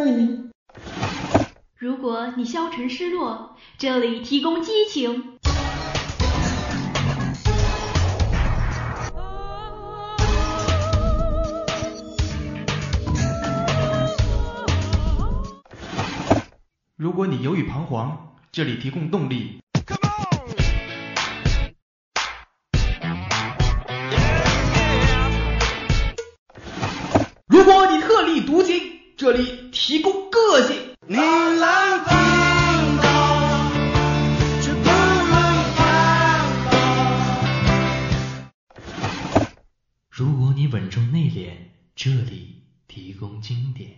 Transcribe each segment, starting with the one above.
欢迎。如果你消沉失落，这里提供激情。如果你犹豫彷徨，这里提供动力。这里提供个性。你来听到，却不能。如果你稳重内敛，这里提供经典。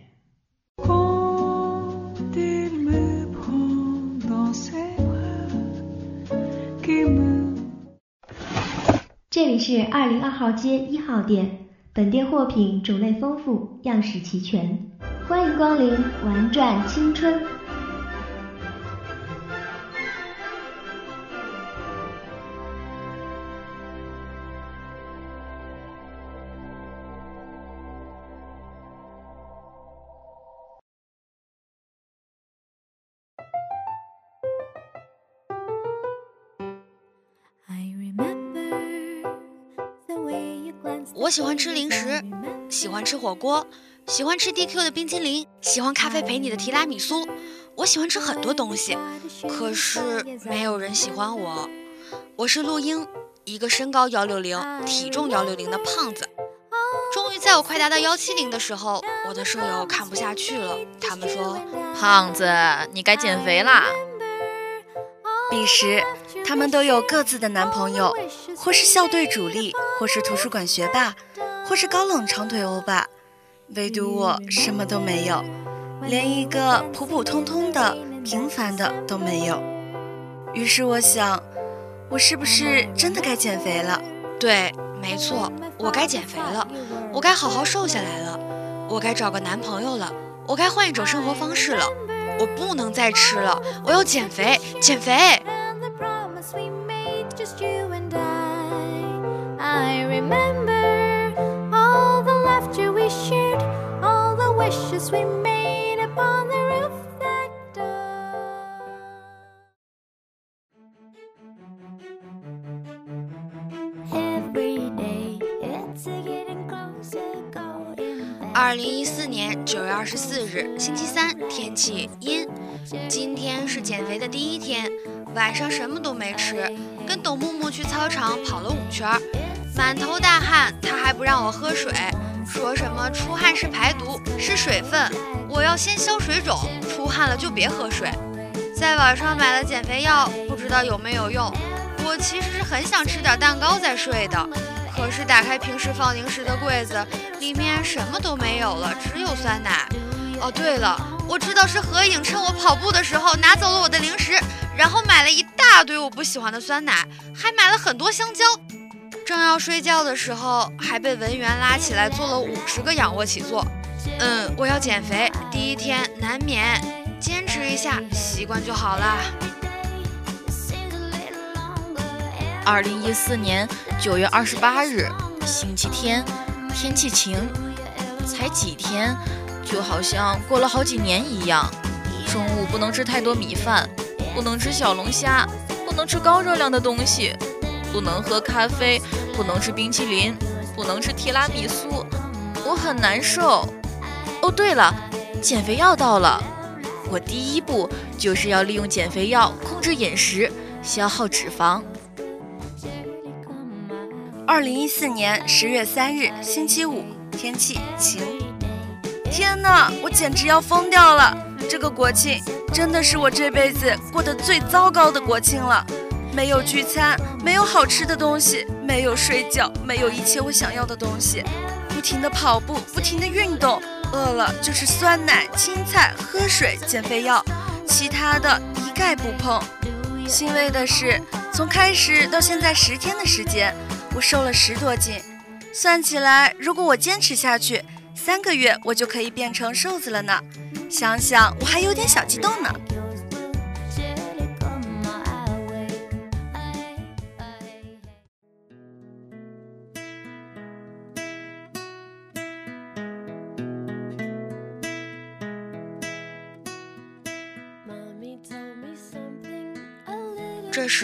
这里是二零二号街一号店，本店货品种类丰富，样式齐全，欢迎光临玩转青春。我喜欢吃零食，喜欢吃火锅，喜欢吃 DQ 的冰淇淋，喜欢咖啡陪你的提拉米苏。我喜欢吃很多东西，可是没有人喜欢我。我是陆英，一个身高幺六零、体重幺六零的胖子。终于在我快达到幺七零的时候，我的舍友看不下去了，他们说：“胖子，你该减肥啦。”彼时，他们都有各自的男朋友，或是校队主力，或是图书馆学霸，或是高冷长腿欧巴，唯独我什么都没有，连一个普普通通的、平凡的都没有。于是我想，我是不是真的该减肥了？对，没错，我该减肥了，我该好好瘦下来了，我该找个男朋友了，我该换一种生活方式了。我不能再吃了，我要减肥，减肥。Wishes we made upon the roof that 2014年9月二十四日，星期三，天气阴。今天是减肥的第一天，晚上什么都没吃，跟董木木去操场跑了五圈，满头大汗，他还不让我喝水，说什么出汗是排毒，是水分，我要先消水肿，出汗了就别喝水。在网上买了减肥药，不知道有没有用。我其实是很想吃点蛋糕再睡的。可是打开平时放零食的柜子，里面什么都没有了，只有酸奶。哦，对了，我知道是何影趁我跑步的时候拿走了我的零食，然后买了一大堆我不喜欢的酸奶，还买了很多香蕉。正要睡觉的时候，还被文员拉起来做了五十个仰卧起坐。嗯，我要减肥，第一天难免，坚持一下，习惯就好了。二零一四年九月二十八日，星期天，天气晴。才几天，就好像过了好几年一样。中午不能吃太多米饭，不能吃小龙虾，不能吃高热量的东西，不能喝咖啡，不能吃冰淇淋，不能吃提拉米苏。我很难受。哦，对了，减肥药到了。我第一步就是要利用减肥药控制饮食，消耗脂肪。二零一四年十月三日，星期五，天气晴。天哪，我简直要疯掉了！这个国庆真的是我这辈子过得最糟糕的国庆了。没有聚餐，没有好吃的东西，没有睡觉，没有一切我想要的东西。不停的跑步，不停的运动，饿了就是酸奶、青菜、喝水、减肥药，其他的一概不碰。欣慰的是，从开始到现在十天的时间。我瘦了十多斤，算起来，如果我坚持下去，三个月我就可以变成瘦子了呢。想想我还有点小激动呢。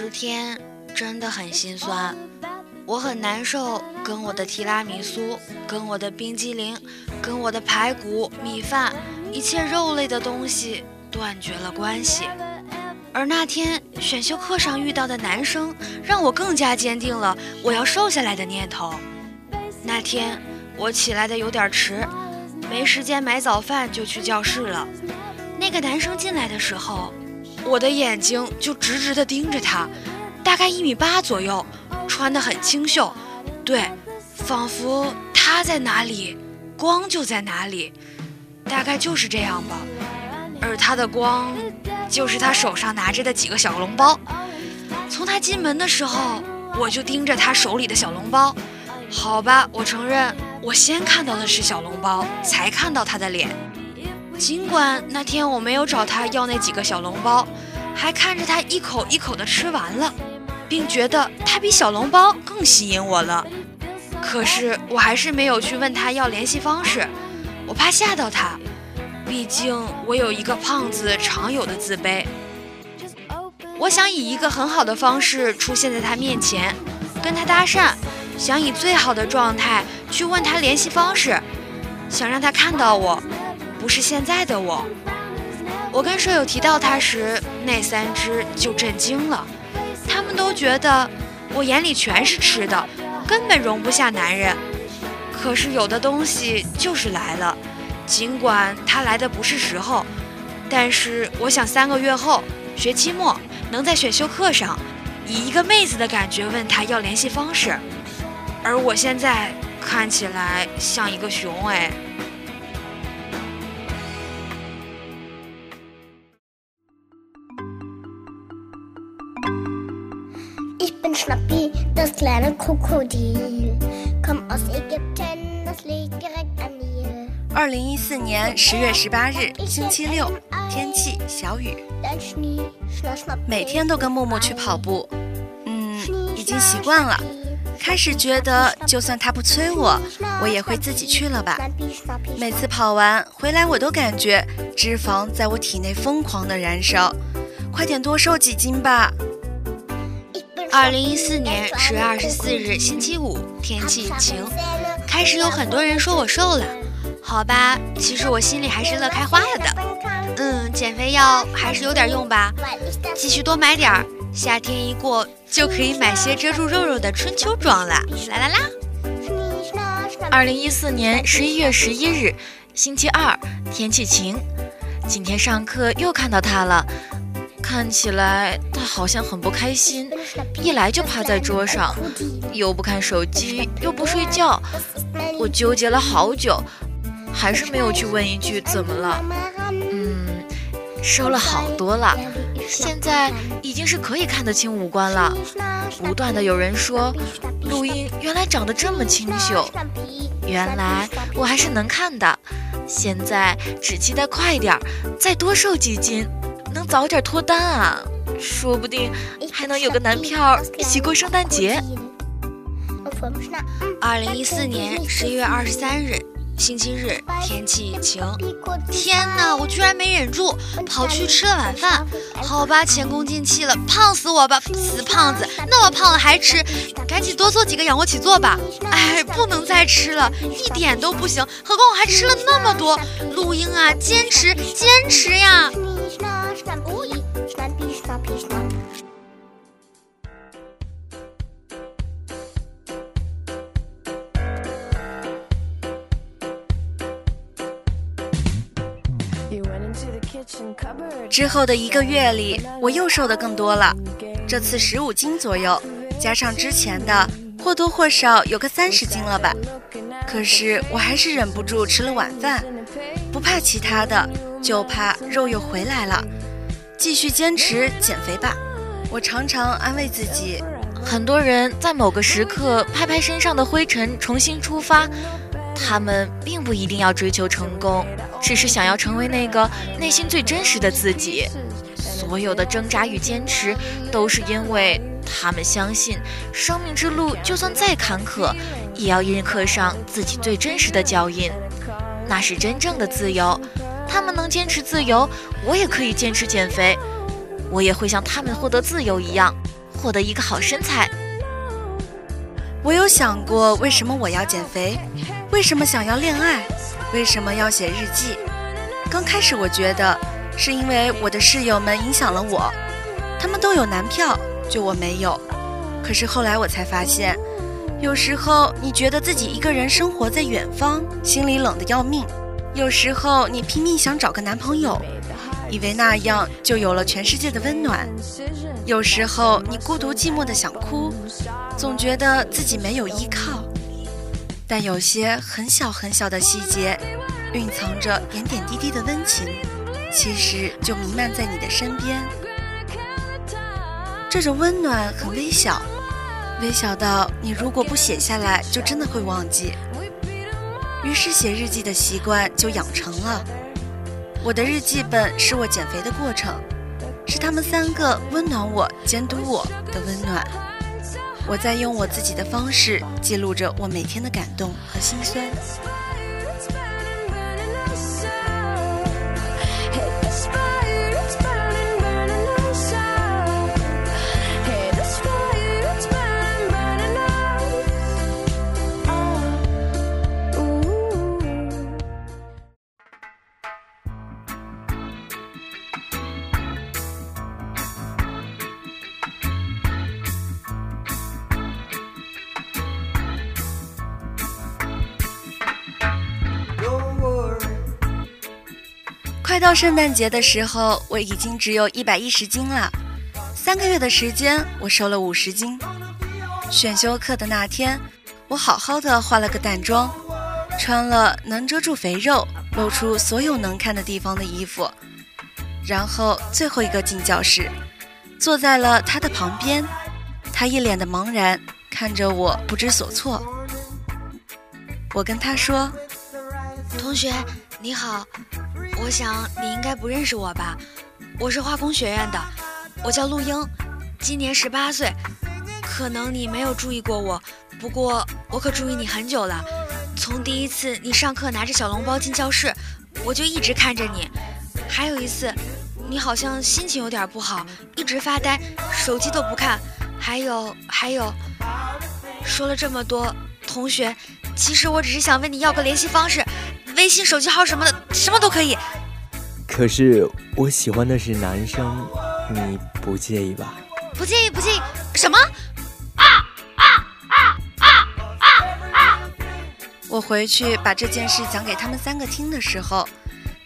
十天真的很心酸，我很难受，跟我的提拉米苏，跟我的冰激凌，跟我的排骨、米饭，一切肉类的东西断绝了关系。而那天选修课上遇到的男生，让我更加坚定了我要瘦下来的念头。那天我起来的有点迟，没时间买早饭就去教室了。那个男生进来的时候，我的眼睛就直直地盯着他，大概一米八左右，穿得很清秀，对，仿佛他在哪里，光就在哪里，大概就是这样吧。而他的光。就是他手上拿着的几个小笼包。从他进门的时候，我就盯着他手里的小笼包。好吧，我承认，我先看到的是小笼包，才看到他的脸。尽管那天我没有找他要那几个小笼包，还看着他一口一口的吃完了，并觉得他比小笼包更吸引我了。可是我还是没有去问他要联系方式，我怕吓到他。毕竟我有一个胖子常有的自卑，我想以一个很好的方式出现在他面前，跟他搭讪，想以最好的状态去问他联系方式，想让他看到我，不是现在的我。我跟舍友提到他时，那三只就震惊了，他们都觉得我眼里全是吃的，根本容不下男人。可是有的东西就是来了。尽管他来的不是时候，但是我想三个月后学期末能在选修课上，以一个妹子的感觉问他要联系方式，而我现在看起来像一个熊哎。二零一四年十月十八日，星期六，天气小雨。每天都跟木木去跑步，嗯，已经习惯了。开始觉得，就算他不催我，我也会自己去了吧。每次跑完回来，我都感觉脂肪在我体内疯狂的燃烧。快点多瘦几斤吧。二零一四年十月二十四日，星期五，天气晴。开始有很多人说我瘦了。好吧，其实我心里还是乐开花了的。嗯，减肥药还是有点用吧，继续多买点儿。夏天一过，就可以买些遮住肉肉的春秋装了。啦啦啦！二零一四年十一月十一日，星期二，天气晴。今天上课又看到他了，看起来他好像很不开心，一来就趴在桌上，又不看手机，又不睡觉。我纠结了好久。还是没有去问一句怎么了。嗯，瘦了好多了，现在已经是可以看得清五官了。不断的有人说，录音原来长得这么清秀，原来我还是能看的。现在只期待快点儿，再多瘦几斤，能早点脱单啊，说不定还能有个男票一起过圣诞节。二零一四年十一月二十三日。星期日，天气晴。天哪，我居然没忍住，跑去吃了晚饭。好吧，前功尽弃了，胖死我吧，死胖子，那么胖了还吃，赶紧多做几个仰卧起坐吧。哎，不能再吃了，一点都不行。何况我还吃了那么多。录音啊，坚持，坚持呀。之后的一个月里，我又瘦的更多了，这次十五斤左右，加上之前的，或多或少有个三十斤了吧。可是我还是忍不住吃了晚饭，不怕其他的，就怕肉又回来了。继续坚持减肥吧。我常常安慰自己，很多人在某个时刻拍拍身上的灰尘，重新出发。他们并不一定要追求成功，只是想要成为那个内心最真实的自己。所有的挣扎与坚持，都是因为他们相信，生命之路就算再坎坷，也要印刻上自己最真实的脚印。那是真正的自由。他们能坚持自由，我也可以坚持减肥。我也会像他们获得自由一样，获得一个好身材。我有想过，为什么我要减肥？为什么想要恋爱？为什么要写日记？刚开始我觉得是因为我的室友们影响了我，他们都有男票，就我没有。可是后来我才发现，有时候你觉得自己一个人生活在远方，心里冷得要命；有时候你拼命想找个男朋友，以为那样就有了全世界的温暖；有时候你孤独寂寞的想哭，总觉得自己没有依靠。但有些很小很小的细节，蕴藏着点点滴滴的温情，其实就弥漫在你的身边。这种温暖很微小，微小到你如果不写下来，就真的会忘记。于是写日记的习惯就养成了。我的日记本是我减肥的过程，是他们三个温暖我、监督我的温暖。我在用我自己的方式记录着我每天的感动和心酸。快到圣诞节的时候，我已经只有一百一十斤了。三个月的时间，我瘦了五十斤。选修课的那天，我好好的化了个淡妆，穿了能遮住肥肉、露出所有能看的地方的衣服，然后最后一个进教室，坐在了他的旁边。他一脸的茫然，看着我不知所措。我跟他说：“同学，你好。”我想你应该不认识我吧？我是化工学院的，我叫陆英，今年十八岁。可能你没有注意过我，不过我可注意你很久了。从第一次你上课拿着小笼包进教室，我就一直看着你。还有一次，你好像心情有点不好，一直发呆，手机都不看。还有还有，说了这么多，同学，其实我只是想问你要个联系方式。微信、手机号什么的，什么都可以。可是我喜欢的是男生，你不介意吧？不介意，不介意。什么？啊啊啊啊啊啊！我回去把这件事讲给他们三个听的时候，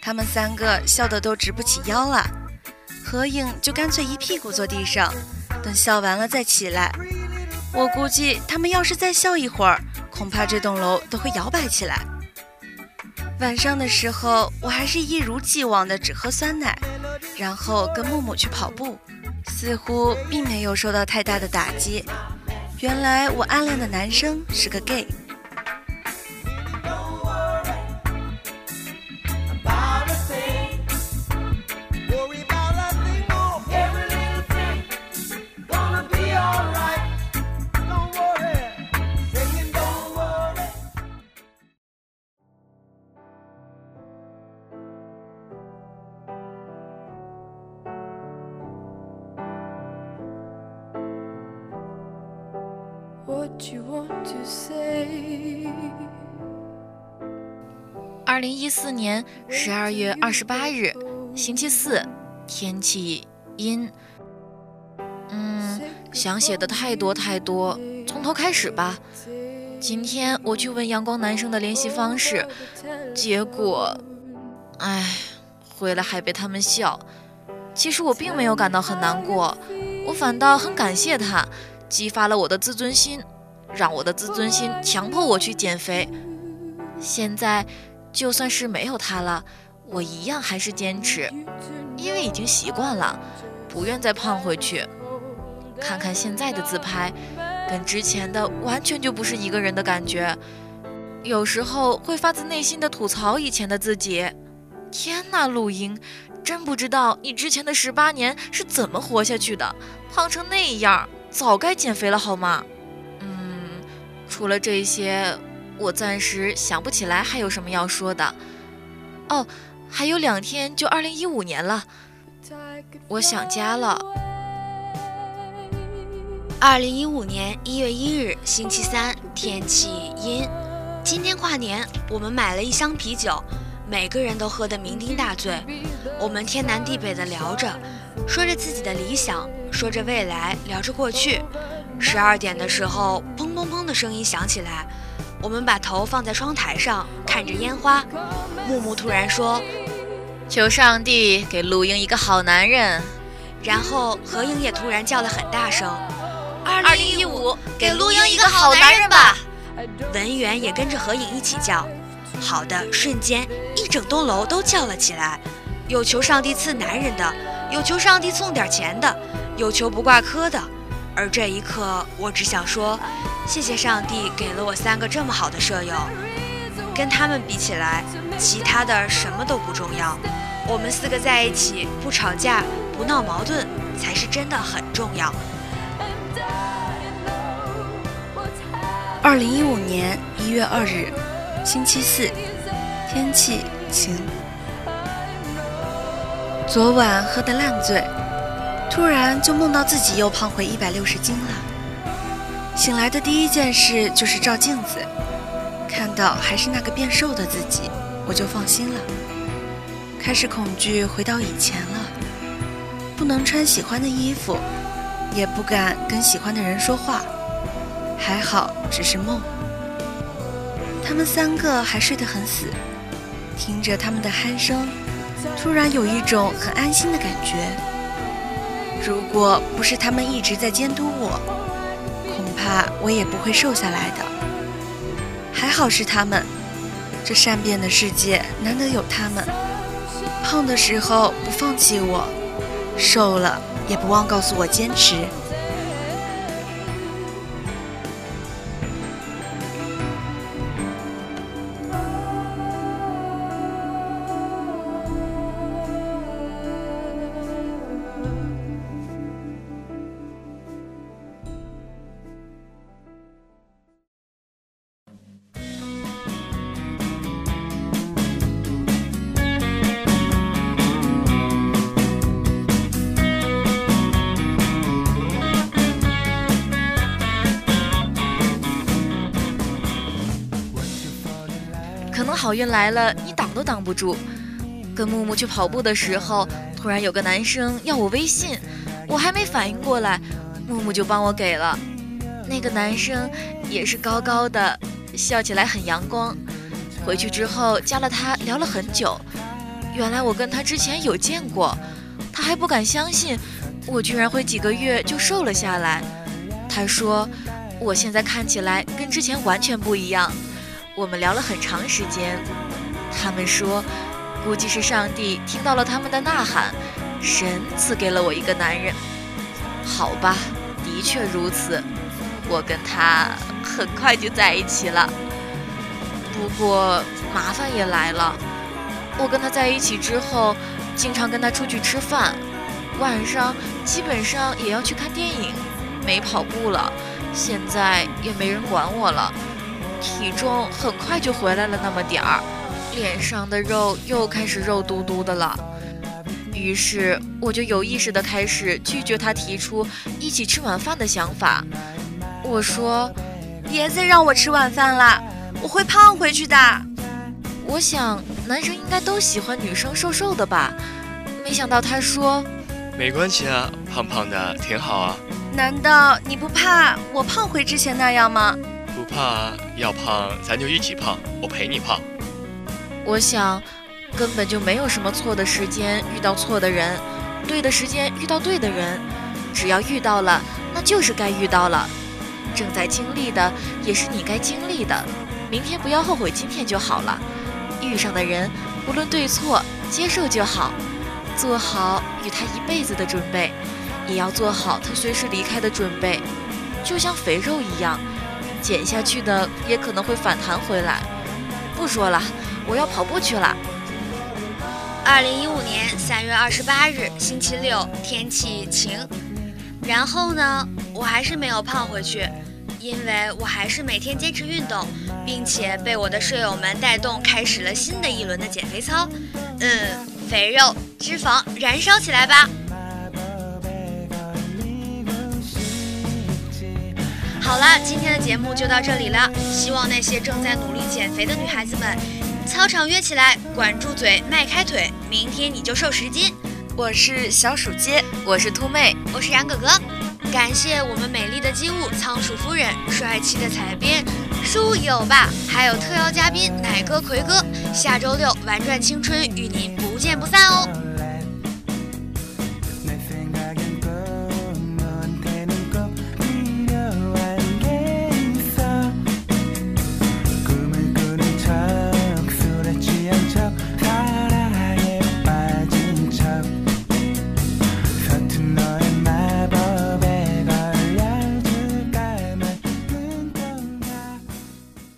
他们三个笑得都直不起腰了。合影就干脆一屁股坐地上，等笑完了再起来。我估计他们要是再笑一会儿，恐怕这栋楼都会摇摆起来。晚上的时候，我还是一如既往的只喝酸奶，然后跟木木去跑步，似乎并没有受到太大的打击。原来我暗恋的男生是个 gay。二零一四年十二月二十八日，星期四，天气阴。嗯，想写的太多太多，从头开始吧。今天我去问阳光男生的联系方式，结果，唉，回来还被他们笑。其实我并没有感到很难过，我反倒很感谢他，激发了我的自尊心，让我的自尊心强迫我去减肥。现在。就算是没有他了，我一样还是坚持，因为已经习惯了，不愿再胖回去。看看现在的自拍，跟之前的完全就不是一个人的感觉。有时候会发自内心的吐槽以前的自己。天呐，陆英，真不知道你之前的十八年是怎么活下去的，胖成那样，早该减肥了好吗？除了这些。我暂时想不起来还有什么要说的。哦，还有两天就二零一五年了，我想家了。二零一五年一月一日，星期三，天气阴。今天跨年，我们买了一箱啤酒，每个人都喝得酩酊大醉。我们天南地北的聊着，说着自己的理想，说着未来，聊着过去。十二点的时候，砰砰砰的声音响起来，我们把头放在窗台上，看着烟花。木木突然说：“求上帝给陆英一个好男人。”然后何英也突然叫了很大声。二零一五，给陆英一个好男人吧！文员也跟着何影一起叫。好的，瞬间一整栋楼都叫了起来。有求上帝赐男人的，有求上帝送点钱的，有求不挂科的。而这一刻，我只想说，谢谢上帝给了我三个这么好的舍友。跟他们比起来，其他的什么都不重要。我们四个在一起，不吵架，不闹矛盾，才是真的很重要。二零一五年一月二日，星期四，天气晴。昨晚喝得烂醉，突然就梦到自己又胖回一百六十斤了。醒来的第一件事就是照镜子，看到还是那个变瘦的自己，我就放心了。开始恐惧回到以前了，不能穿喜欢的衣服，也不敢跟喜欢的人说话。还好，只是梦。他们三个还睡得很死，听着他们的鼾声，突然有一种很安心的感觉。如果不是他们一直在监督我，恐怕我也不会瘦下来的。还好是他们，这善变的世界难得有他们。胖的时候不放弃我，瘦了也不忘告诉我坚持。好运来了，你挡都挡不住。跟木木去跑步的时候，突然有个男生要我微信，我还没反应过来，木木就帮我给了。那个男生也是高高的，笑起来很阳光。回去之后加了他，聊了很久。原来我跟他之前有见过，他还不敢相信我居然会几个月就瘦了下来。他说我现在看起来跟之前完全不一样。我们聊了很长时间，他们说，估计是上帝听到了他们的呐喊，神赐给了我一个男人。好吧，的确如此，我跟他很快就在一起了。不过麻烦也来了，我跟他在一起之后，经常跟他出去吃饭，晚上基本上也要去看电影，没跑步了，现在也没人管我了。体重很快就回来了那么点儿，脸上的肉又开始肉嘟嘟的了。于是我就有意识的开始拒绝他提出一起吃晚饭的想法。我说：“别再让我吃晚饭了，我会胖回去的。”我想男生应该都喜欢女生瘦瘦的吧？没想到他说：“没关系啊，胖胖的挺好啊。”难道你不怕我胖回之前那样吗？不怕，要胖咱就一起胖，我陪你胖。我想，根本就没有什么错的时间遇到错的人，对的时间遇到对的人，只要遇到了，那就是该遇到了。正在经历的也是你该经历的，明天不要后悔今天就好了。遇上的人，无论对错，接受就好，做好与他一辈子的准备，也要做好他随时离开的准备，就像肥肉一样。减下去的也可能会反弹回来。不说了，我要跑步去了。二零一五年三月二十八日，星期六，天气晴。然后呢，我还是没有胖回去，因为我还是每天坚持运动，并且被我的舍友们带动，开始了新的一轮的减肥操。嗯，肥肉、脂肪燃烧起来吧！好了，今天的节目就到这里了。希望那些正在努力减肥的女孩子们，操场约起来，管住嘴，迈开腿，明天你就瘦十斤。我是小鼠姐，我是兔妹，我是杨哥哥。感谢我们美丽的机务仓鼠夫人，帅气的采编书友吧，还有特邀嘉宾奶哥、奎哥。下周六玩转青春，与您不见不散哦。